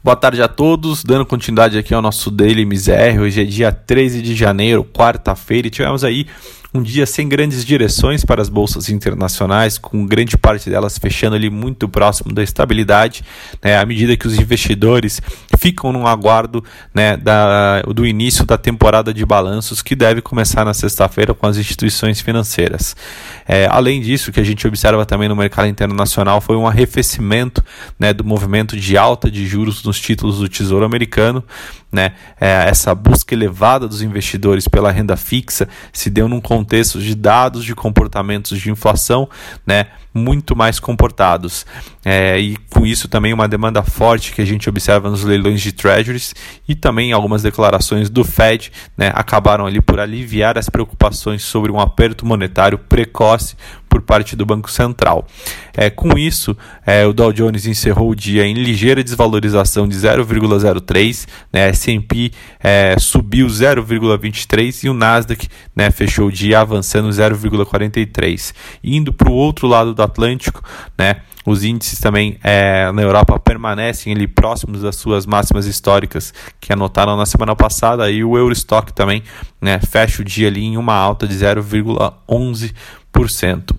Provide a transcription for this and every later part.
Boa tarde a todos, dando continuidade aqui ao nosso Daily Misério. Hoje é dia 13 de janeiro, quarta-feira, e tivemos aí um dia sem grandes direções para as bolsas internacionais, com grande parte delas fechando ali muito próximo da estabilidade, né, à medida que os investidores ficam no aguardo né, da, do início da temporada de balanços que deve começar na sexta-feira com as instituições financeiras. É, além disso, o que a gente observa também no mercado internacional foi um arrefecimento né, do movimento de alta de juros nos títulos do Tesouro Americano. Né, é, essa busca elevada dos investidores pela renda fixa se deu num contexto de dados de comportamentos de inflação né, muito mais comportados. É, e com isso também uma demanda forte que a gente observa nos leilões de treasuries e também algumas declarações do Fed né, acabaram ali por aliviar as preocupações sobre um aperto monetário precoce por parte do Banco Central. É, com isso, é, o Dow Jones encerrou o dia em ligeira desvalorização de 0,03, né, S&P é, subiu 0,23 e o Nasdaq né, fechou o dia avançando 0,43. Indo para o outro lado do Atlântico, né, os índices também é, na Europa permanecem ali próximos das suas máximas históricas que anotaram na semana passada e o Eurostock também né, fecha o dia ali em uma alta de 0,11%.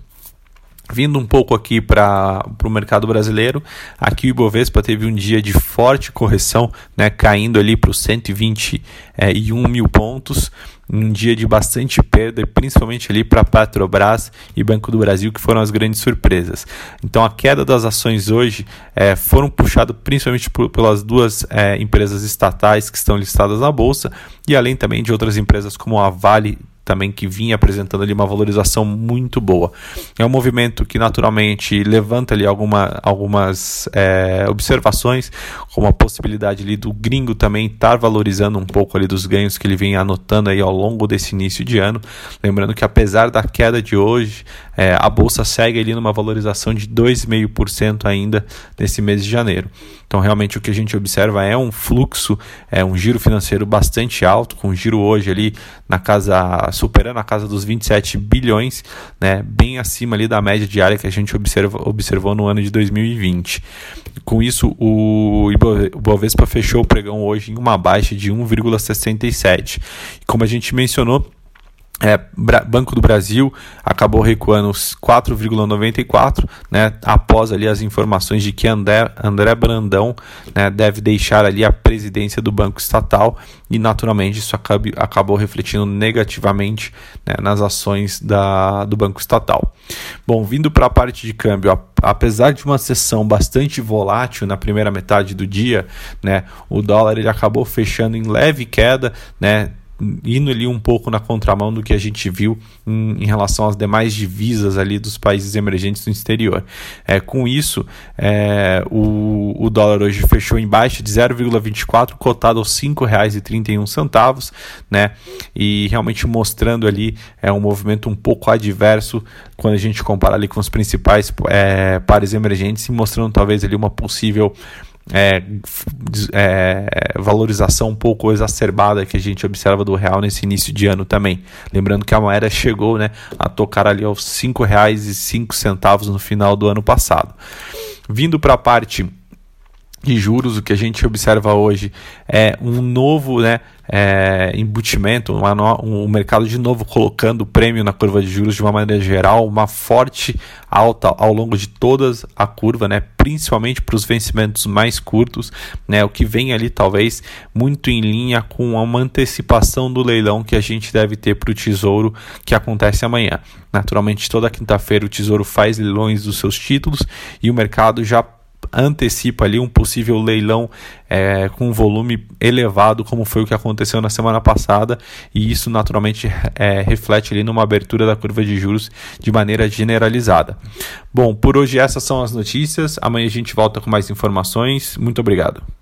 Vindo um pouco aqui para o mercado brasileiro, aqui o Ibovespa teve um dia de forte correção, né, caindo ali para os 121 é, mil pontos, um dia de bastante perda, principalmente ali para Petrobras e Banco do Brasil, que foram as grandes surpresas. Então a queda das ações hoje é, foram puxadas principalmente por, pelas duas é, empresas estatais que estão listadas na Bolsa, e além também de outras empresas como a Vale também que vinha apresentando ali uma valorização muito boa. É um movimento que naturalmente levanta ali alguma, algumas é, observações, como a possibilidade ali do gringo também estar valorizando um pouco ali dos ganhos que ele vem anotando aí ao longo desse início de ano. Lembrando que apesar da queda de hoje, é, a bolsa segue ali numa valorização de 2,5% ainda nesse mês de janeiro. Então, realmente, o que a gente observa é um fluxo, é um giro financeiro bastante alto, com giro hoje ali na casa, superando a casa dos 27 bilhões, né, bem acima ali da média diária que a gente observa, observou no ano de 2020. Com isso, o Ibovespa fechou o pregão hoje em uma baixa de 1,67. Como a gente mencionou, é, Banco do Brasil acabou recuando 4,94, né, após ali as informações de que André, André Brandão né, deve deixar ali a presidência do Banco Estatal e naturalmente isso acabe, acabou refletindo negativamente né, nas ações da, do Banco Estatal. Bom, vindo para a parte de câmbio, apesar de uma sessão bastante volátil na primeira metade do dia, né, o dólar ele acabou fechando em leve queda, né, indo ali um pouco na contramão do que a gente viu em, em, relação às demais divisas ali dos países emergentes do exterior. É, com isso, é, o, o dólar hoje fechou em baixa de 0,24, cotado aos R$ 5,31, né? E realmente mostrando ali é um movimento um pouco adverso quando a gente compara ali com os principais é, pares emergentes e mostrando talvez ali uma possível é, é, valorização um pouco exacerbada que a gente observa do real nesse início de ano também. Lembrando que a moeda chegou né, a tocar ali aos R$ 5,05 no final do ano passado. Vindo para a parte de juros, o que a gente observa hoje é um novo né, é, embutimento, uma um mercado de novo colocando o prêmio na curva de juros de uma maneira geral, uma forte alta ao longo de toda a curva, né, principalmente para os vencimentos mais curtos, né, o que vem ali talvez muito em linha com uma antecipação do leilão que a gente deve ter para o Tesouro que acontece amanhã. Naturalmente, toda quinta-feira o Tesouro faz leilões dos seus títulos e o mercado já antecipa ali um possível leilão é, com volume elevado, como foi o que aconteceu na semana passada, e isso naturalmente é, reflete ali numa abertura da curva de juros de maneira generalizada. Bom, por hoje essas são as notícias. Amanhã a gente volta com mais informações. Muito obrigado.